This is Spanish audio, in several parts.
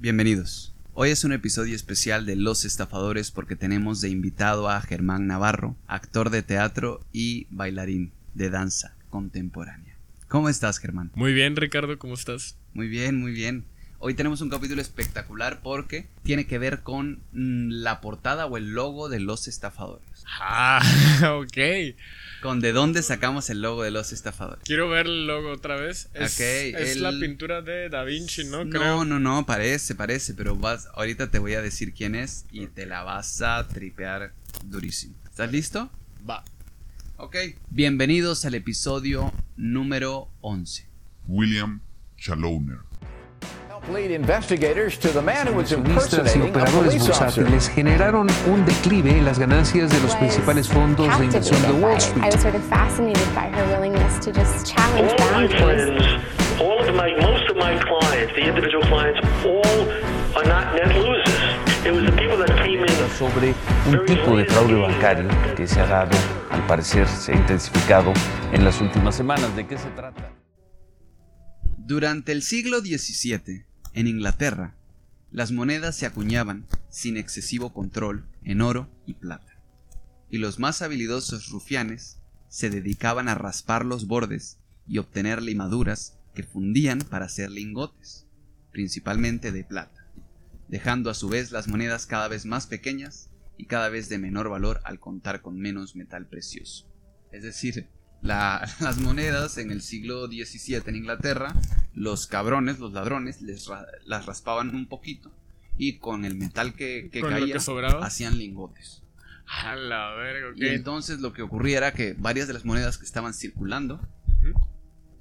Bienvenidos. Hoy es un episodio especial de Los Estafadores porque tenemos de invitado a Germán Navarro, actor de teatro y bailarín de danza contemporánea. ¿Cómo estás, Germán? Muy bien, Ricardo, ¿cómo estás? Muy bien, muy bien. Hoy tenemos un capítulo espectacular porque tiene que ver con mm, la portada o el logo de Los Estafadores. Ah, ok. Con de dónde sacamos el logo de Los Estafadores. Quiero ver el logo otra vez. Es, Ok, es el- la pintura de Da Vinci, ¿no? No, Creo. no, no, parece, parece, pero vas, ahorita te voy a decir quién es y te la vas a tripear durísimo. ¿Estás listo? Va. Ok. Bienvenidos al episodio número 11. William Chaloner. Was Accionistas y operadores bursátiles generaron un declive en las ganancias de los principales fondos de inversión de Wall I Street. was sort of fascinated by her willingness to just challenge all my boundaries. friends, all of my, most of my clients, the individual clients, all are not net losers. It was the people that came in. sobre un tipo de fraude bancario que se ha dado, al parecer se ha intensificado en las últimas semanas. ¿De qué se trata? Durante el siglo XVII, en Inglaterra, las monedas se acuñaban sin excesivo control en oro y plata, y los más habilidosos rufianes se dedicaban a raspar los bordes y obtener limaduras que fundían para hacer lingotes, principalmente de plata, dejando a su vez las monedas cada vez más pequeñas y cada vez de menor valor al contar con menos metal precioso. Es decir, la- las monedas en el siglo XVII en Inglaterra, los cabrones, los ladrones, les ra- las raspaban un poquito y con el metal que, que caía que hacían lingotes. A la verga. Y entonces lo que ocurría era que varias de las monedas que estaban circulando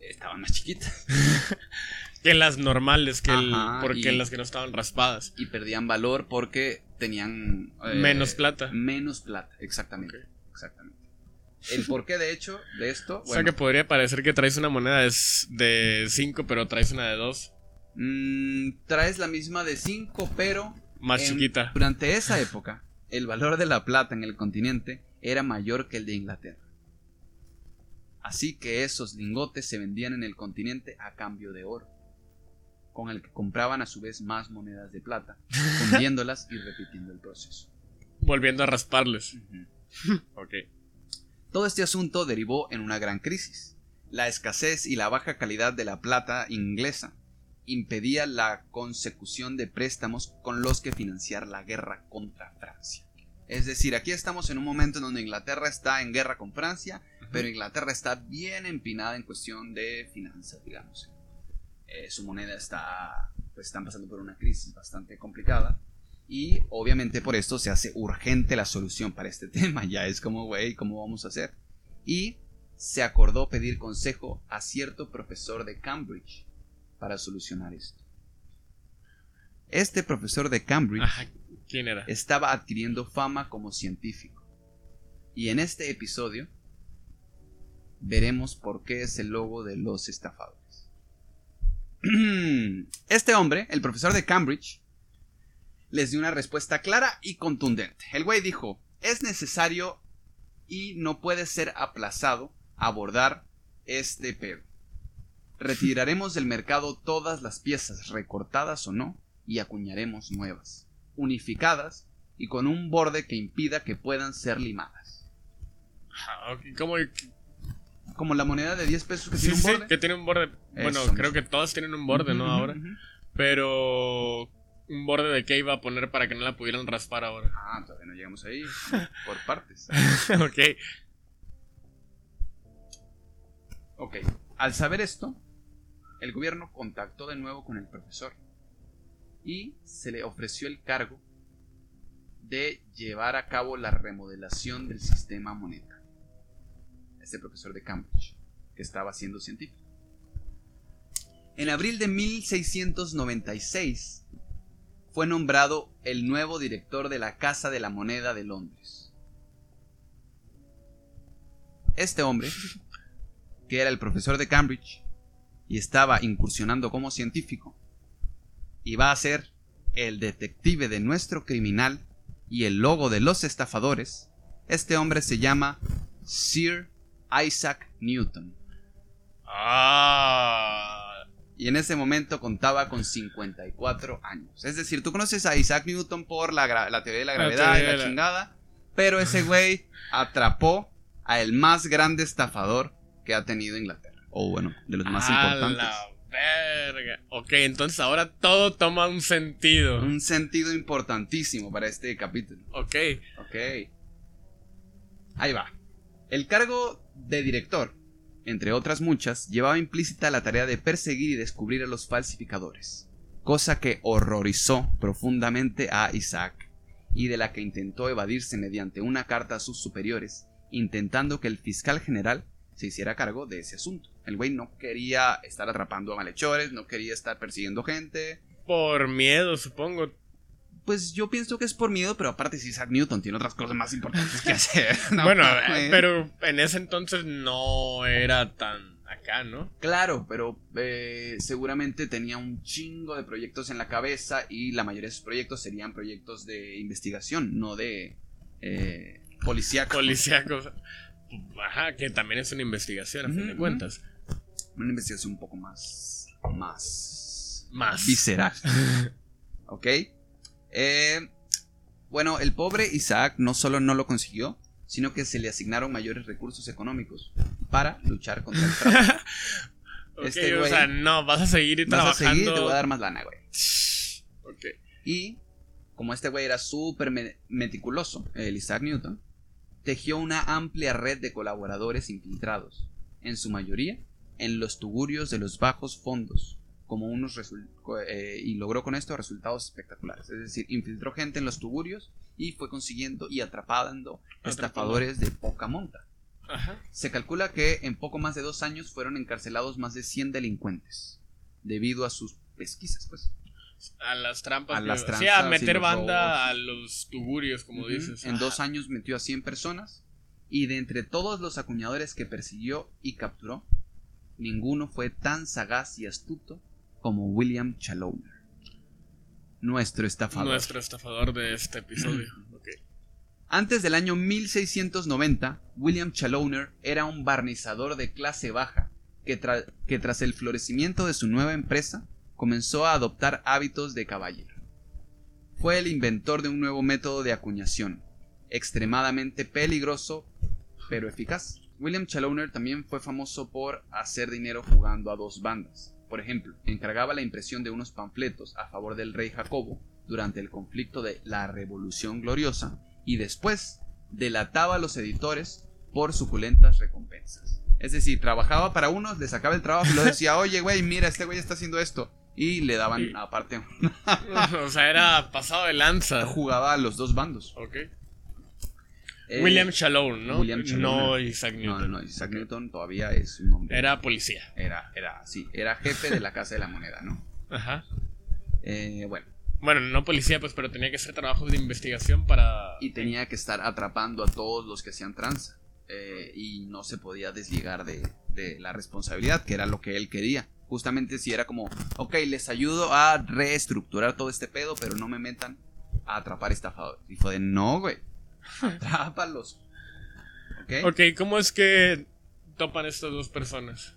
estaban más chiquitas Que las normales, que el- porque y- las que no estaban raspadas. y perdían valor porque tenían eh, Menos plata. Menos plata, exactamente. Exactamente. El porqué de hecho de esto, o sea bueno, que podría parecer que traes una moneda de 5, pero traes una de 2. mm, traes la misma de 5, pero Más en- chiquita. Durante esa época, el valor de la plata en el continente era mayor que el de Inglaterra. Así que esos lingotes se vendían en el continente a cambio de oro, con el que compraban a su vez más monedas de plata, fundiéndolas y repitiendo el proceso. Volviendo a rasparles. Ok. Todo este asunto derivó en una gran crisis. La escasez y la baja calidad de la plata inglesa impedía la consecución de préstamos con los que financiar la guerra contra Francia. Es decir, aquí estamos en un momento en donde Inglaterra está en guerra con Francia, pero Inglaterra está bien empinada en cuestión de finanzas, digamos. Eh, su moneda está, pues están pasando por una crisis bastante complicada. Y obviamente por esto se hace urgente la solución para este tema. Ya es como, güey, ¿cómo vamos a hacer? Y se acordó pedir consejo a cierto profesor de Cambridge para solucionar esto. Este profesor de Cambridge Ajá. ¿Quién era? estaba adquiriendo fama como científico. Y en este episodio veremos por qué es el logo de los estafadores. Este hombre, el profesor de Cambridge, les dio una respuesta clara y contundente. El güey dijo, es necesario y no puede ser aplazado abordar este pedo. Retiraremos del mercado todas las piezas, recortadas o no, y acuñaremos nuevas, unificadas y con un borde que impida que puedan ser limadas. Ok, ¿Cómo? Como la moneda de 10 pesos que Sí, tiene un sí, borde. que tiene un borde. Bueno, Eso creo mismo. que todas tienen un borde, ¿no? Ahora. Pero. ¿Un borde de qué iba a poner para que no la pudieran raspar ahora? Ah, todavía no llegamos ahí. Por partes. ok. Ok. Al saber esto, el gobierno contactó de nuevo con el profesor y se le ofreció el cargo de llevar a cabo la remodelación del sistema monetario. Este profesor de Cambridge, que estaba siendo científico. En abril de 1696 fue nombrado el nuevo director de la Casa de la Moneda de Londres. Este hombre, que era el profesor de Cambridge y estaba incursionando como científico, iba a ser el detective de nuestro criminal y el logo de los estafadores, este hombre se llama Sir Isaac Newton. Ah. Y en ese momento contaba con 54 años. Es decir, tú conoces a Isaac Newton por la, la teoría de la La gravedad y la- chingada, pero ese güey atrapó a el más grande estafador que ha tenido Inglaterra. O bueno, de los más A importantes. la verga. Ok, entonces ahora todo toma un sentido. Un sentido importantísimo para este capítulo. Ok. Ok. Ahí va. El cargo de director, entre otras muchas, llevaba implícita la tarea de perseguir y descubrir a los falsificadores, cosa que horrorizó profundamente a Isaac, y de la que intentó evadirse mediante una carta a sus superiores, intentando que el fiscal general se hiciera cargo de ese asunto. El güey no quería estar atrapando a malhechores, no quería estar persiguiendo gente, Por miedo, supongo. Pues yo pienso que es por miedo, pero aparte si Isaac Newton tiene otras cosas más importantes que hacer. No bueno, eh, pero en ese entonces no era tan acá, ¿no? Claro, pero eh, seguramente tenía un chingo de proyectos en la cabeza y la mayoría de sus proyectos serían proyectos de investigación, no de eh, policíaco. Policíacos. Ajá, que también es una investigación, a fin de cuentas. Una investigación un poco más... más... Más. visceral. ¿Ok? Eh, bueno, el pobre Isaac no solo no lo consiguió, sino que se le asignaron mayores recursos económicos para luchar contra el fraude. Ok, Este o sea, no, vas a seguir Vas a trabajando. seguir, te voy a dar más lana, güey. Y como este güey era súper me- meticuloso, el Isaac Newton, tejió una amplia red de colaboradores infiltrados, en su mayoría en los tugurios de los bajos fondos, como unos eh, y logró con esto resultados espectaculares. Es decir, infiltró gente en los tugurios y fue consiguiendo y atrapando estafadores de poca monta. Ajá. Se calcula que en poco más de dos años fueron encarcelados más de 100 delincuentes, debido a sus pesquisas, pues. A las trampas. A las sí, tranzas a y meter banda a los tugurios, como dices. En Ajá. dos años metió a 100 personas y de entre todos los acuñadores que persiguió y capturó, ninguno fue tan sagaz y astuto como William Challoner, nuestro estafador. Nuestro estafador de este episodio. Antes del año 1690, William Challoner era un barnizador de clase baja que, tra- que tras el florecimiento de su nueva empresa comenzó a adoptar hábitos de caballero. Fue el inventor de un nuevo método de acuñación, extremadamente peligroso pero eficaz. William Challoner también fue famoso por hacer dinero jugando a dos bandas. Por ejemplo, encargaba la impresión de unos panfletos a favor del rey Jacobo durante el conflicto de la Revolución Gloriosa y después delataba a los editores por suculentas recompensas. Es decir, trabajaba para unos, le sacaba el trabajo y lo decía, oye, güey, mira, este güey está haciendo esto. Y le daban aparte, o sea, era pasado de lanza. jugaba a los dos bandos. Ok. Eh, William Shalom, ¿no? William No Shalom. Isaac No, Newton. no, Isaac Newton todavía es un hombre. Era policía. Era, era, sí, era jefe de la Casa de la Moneda, ¿no? Ajá. Eh, bueno, Bueno, no policía, pues, pero tenía que hacer trabajos de investigación para. y tenía que estar atrapando a todos los que hacían tranza. eh, y no se podía desligar de, de la responsabilidad, que era lo que él quería. Justamente si era como, ok, les ayudo a reestructurar todo este pedo, pero no me metan a atrapar estafadores. Y fue de, no, güey, atrápalos. ¿Ok? Ok, ¿cómo es que topan estas dos personas?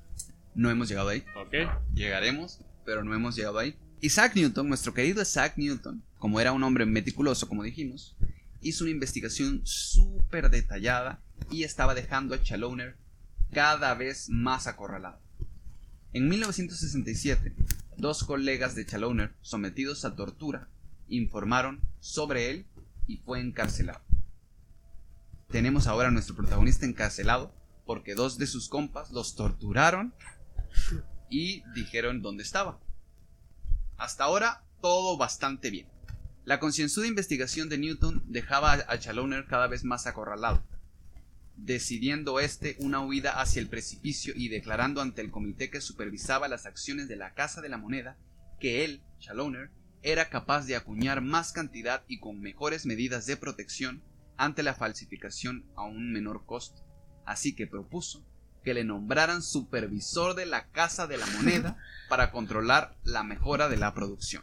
No hemos llegado ahí. Ok. Llegaremos, pero no hemos llegado ahí. Isaac Newton, nuestro querido Isaac Newton, como era un hombre meticuloso, como dijimos, hizo una investigación súper detallada y estaba dejando a Challoner cada vez más acorralado. En 1967, dos colegas de Challoner, sometidos a tortura, informaron sobre él y fue encarcelado. Tenemos ahora a nuestro protagonista encarcelado porque dos de sus compas los torturaron y dijeron dónde estaba. Hasta ahora, todo bastante bien. La concienzuda investigación de Newton dejaba a Challoner cada vez más acorralado, decidiendo este una huida hacia el precipicio y declarando ante el comité que supervisaba las acciones de la Casa de la Moneda que él, Challoner, era capaz de acuñar más cantidad y con mejores medidas de protección ante la falsificación a un menor costo. Así que propuso que le nombraran supervisor de la Casa de la Moneda para controlar la mejora de la producción.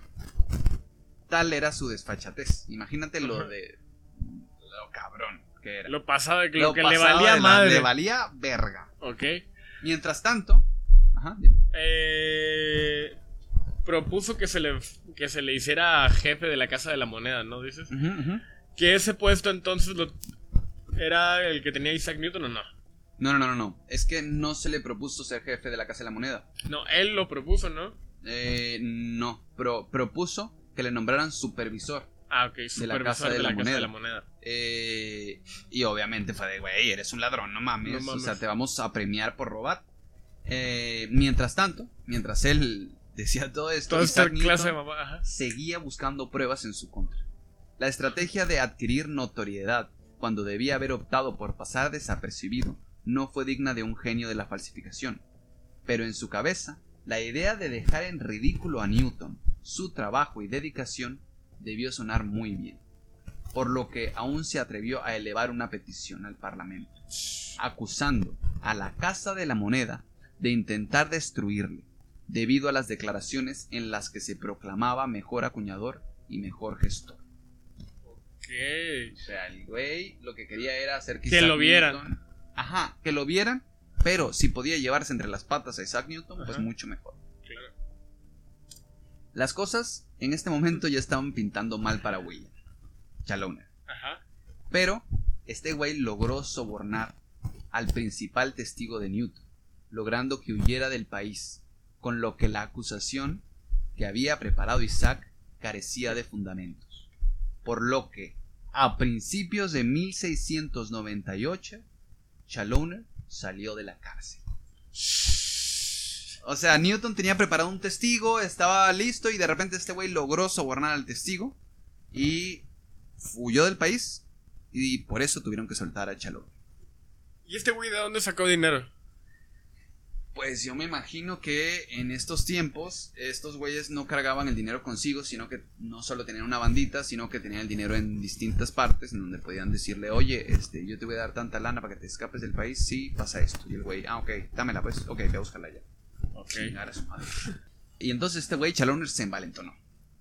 Tal era su desfachatez. Imagínate lo de lo cabrón que era. Lo pasado de que, lo que le valía la- madre. Le valía verga. Ok. Mientras tanto, ajá, dime. Eh, propuso que se le que se le hiciera jefe de la Casa de la Moneda, ¿no? Dices. Que ese puesto entonces lo era el que tenía Isaac Newton o no? No, no, no, no. Es que no se le propuso ser jefe de la Casa de la Moneda. No, él lo propuso, ¿no? Eh, no, pero propuso que le nombraran supervisor. Ah, ok, la Casa de la Casa Moneda. de la Moneda. Eh, y obviamente fue de, güey, eres un ladrón, no mames. No mames. O sea, te vamos a premiar por robar. Eh, mientras tanto, mientras él decía todo esto, Isaac Newton clase de seguía buscando pruebas en su contra. La estrategia de adquirir notoriedad cuando debía haber optado por pasar desapercibido no fue digna de un genio de la falsificación. Pero en su cabeza, la idea de dejar en ridículo a Newton, su trabajo y dedicación, debió sonar muy bien. Por lo que aún se atrevió a elevar una petición al Parlamento, acusando a la Casa de la Moneda de intentar destruirle, debido a las declaraciones en las que se proclamaba mejor acuñador y mejor gestor. O sea, el güey lo que quería era hacer Que Isaac lo vieran. Newton- Ajá, que lo vieran, pero si podía llevarse entre las patas a Isaac Newton, pues mucho mejor. Claro. Las cosas en este momento ya estaban pintando mal para William Chaloner. Ajá. Pero este güey logró sobornar al principal testigo de Newton, logrando que huyera del país, con lo que la acusación que había preparado Isaac carecía de fundamentos. Por lo que, a principios de 1698, Chaloner salió de la cárcel. O sea, Newton tenía preparado un testigo, estaba listo y de repente este güey logró sobornar al testigo y huyó del país y por eso tuvieron que soltar a Chaloner. ¿Y este güey de dónde sacó dinero? Pues yo me imagino que en estos tiempos estos güeyes no cargaban el dinero consigo, sino que no solo tenían una bandita, sino que tenían el dinero en distintas partes en donde podían decirle, oye, este, yo te voy a dar tanta lana para que te escapes del país, sí, pasa esto. Y el güey, ah, ok, dámela pues, ok, ve a buscarla ya. Ok. A su madre. Y entonces este güey Chaloner se envalentonó.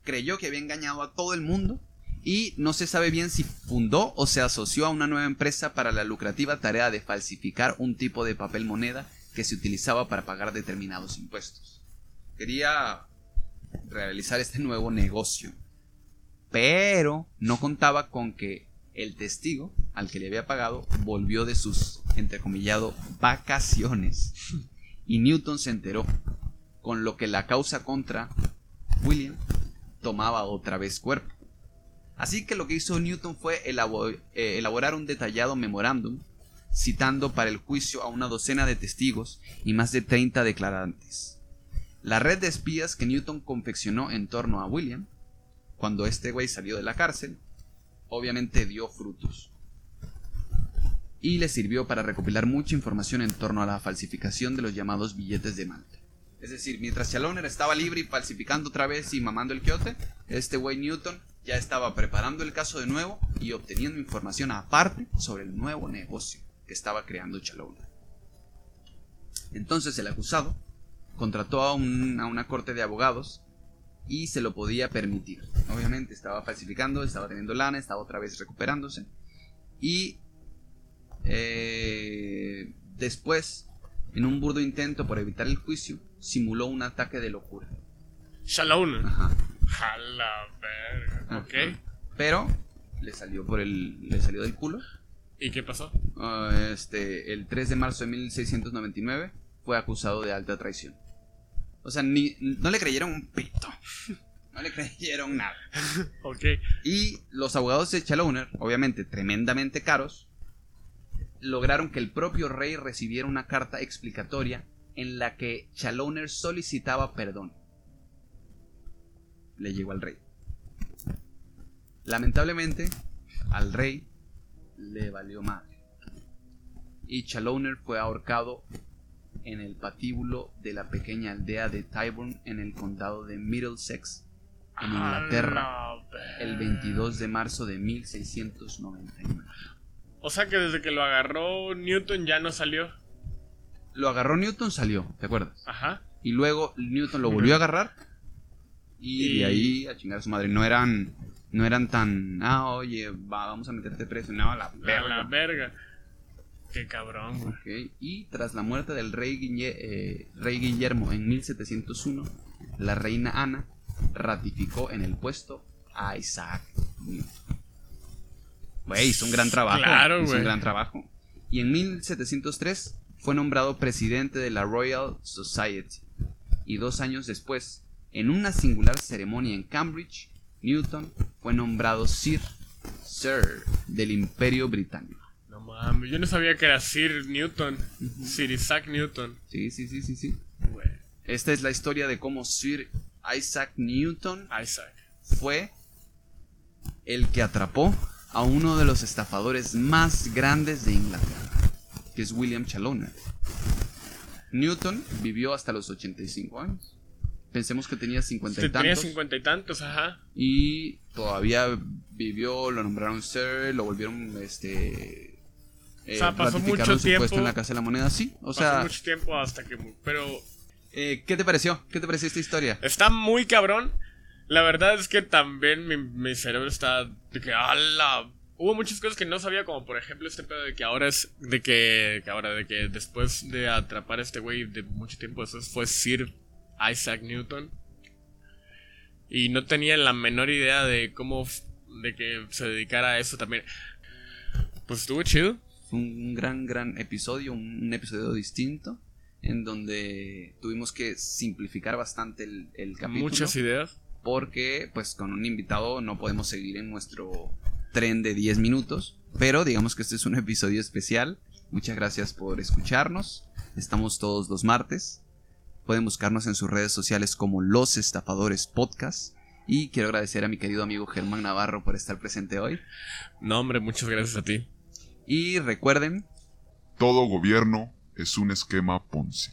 Creyó que había engañado a todo el mundo y no se sabe bien si fundó o se asoció a una nueva empresa para la lucrativa tarea de falsificar un tipo de papel moneda que se utilizaba para pagar determinados impuestos. Quería realizar este nuevo negocio, pero no contaba con que el testigo al que le había pagado volvió de sus, entrecomillado, vacaciones. Y Newton se enteró, con lo que la causa contra William tomaba otra vez cuerpo. Así que lo que hizo Newton fue eh, elaborar un detallado memorándum citando para el juicio a una docena de testigos y más de 30 declarantes. La red de espías que Newton confeccionó en torno a William, cuando este güey salió de la cárcel, obviamente dio frutos. Y le sirvió para recopilar mucha información en torno a la falsificación de los llamados billetes de Malta. Es decir, mientras Chaloner estaba libre y falsificando otra vez y mamando el quiote, este güey Newton ya estaba preparando el caso de nuevo y obteniendo información aparte sobre el nuevo negocio que estaba creando Chaloner. Entonces el acusado contrató a, un- a una corte de abogados y se lo podía permitir. Obviamente estaba falsificando, estaba teniendo lana, estaba otra vez recuperándose. Y eh, después, en un burdo intento por evitar el juicio, simuló un ataque de locura. Shalom. Ajá. A la verga. Ok. Pero le salió por el le salió del culo. ¿Y qué pasó? Ah, este, el 3 de marzo de 1699 fue acusado de alta traición. O sea, ni, no le creyeron un pito. No le creyeron nada. Ok. Y los abogados de Chaloner, obviamente tremendamente caros, lograron que el propio rey recibiera una carta explicatoria en la que Chaloner solicitaba perdón. Le llegó al rey. Lamentablemente, al rey le valió madre. Y Chaloner fue ahorcado en el patíbulo de la pequeña aldea de Tyburn en el condado de Middlesex, en Inglaterra, el 22 de marzo de 1699. O sea que desde que lo agarró Newton ya no salió. Lo agarró Newton, salió, ¿te acuerdas? Ajá. Y luego Newton lo volvió a agarrar y, Y- de ahí a chingar a su madre. No eran, no eran tan, ah, oye, va, vamos a meterte preso. No, a la A la verga. verga. Qué cabrón, güey. Y tras la muerte del rey, Guille- eh, rey Guillermo en 1701, la reina Ana ratificó en el puesto a Isaac Newton. Güey, hizo un gran trabajo. Claro, hizo güey. un gran trabajo. Y en 1703 fue nombrado presidente de la Royal Society. Y dos años después, en una singular ceremonia en Cambridge, Newton fue nombrado Sir, Sir del Imperio Británico. No mames, yo no sabía que era Sir Newton. Sir Isaac Newton. Sí, sí, sí, sí, sí. Esta es la historia de cómo Sir Isaac Newton Isaac. fue el que atrapó a uno de los estafadores más grandes de Inglaterra, que es William Chaloner. Newton vivió hasta los 85 años. Pensemos que tenía 50 y Sí, tenía tantos. cincuenta y tantos, ajá. Y todavía vivió, lo nombraron Sir, lo volvieron este. O sea, pasó mucho tiempo. en la Casa de la Moneda, sí. O Pasó sea, mucho tiempo hasta que... Pero eh, ¿qué te pareció? ¿Qué te pareció esta historia? está muy cabrón. La verdad es que también mi, mi cerebro está de que ¡ala! Hubo muchas cosas que no sabía, como por ejemplo este pedo de que ahora es. De que, que ahora, de que después de atrapar a este güey de mucho tiempo después fue Sir Isaac Newton. Y no tenía la menor idea de cómo. de que se dedicara a eso también. Pues estuvo chido. Fue un gran, gran episodio, un, un episodio distinto, en donde tuvimos que simplificar bastante el, el capítulo. Muchas ideas. porque pues con un invitado no podemos seguir en nuestro tren de 10 minutos, pero digamos que este es un episodio especial. Muchas gracias por escucharnos. Estamos todos los martes. Pueden buscarnos en sus redes sociales como Los Estafadores Podcast. Y quiero agradecer a mi querido amigo Germán Navarro por estar presente hoy. No, hombre, muchas gracias a ti. Y recuerden, Todo gobierno es un esquema Ponzi.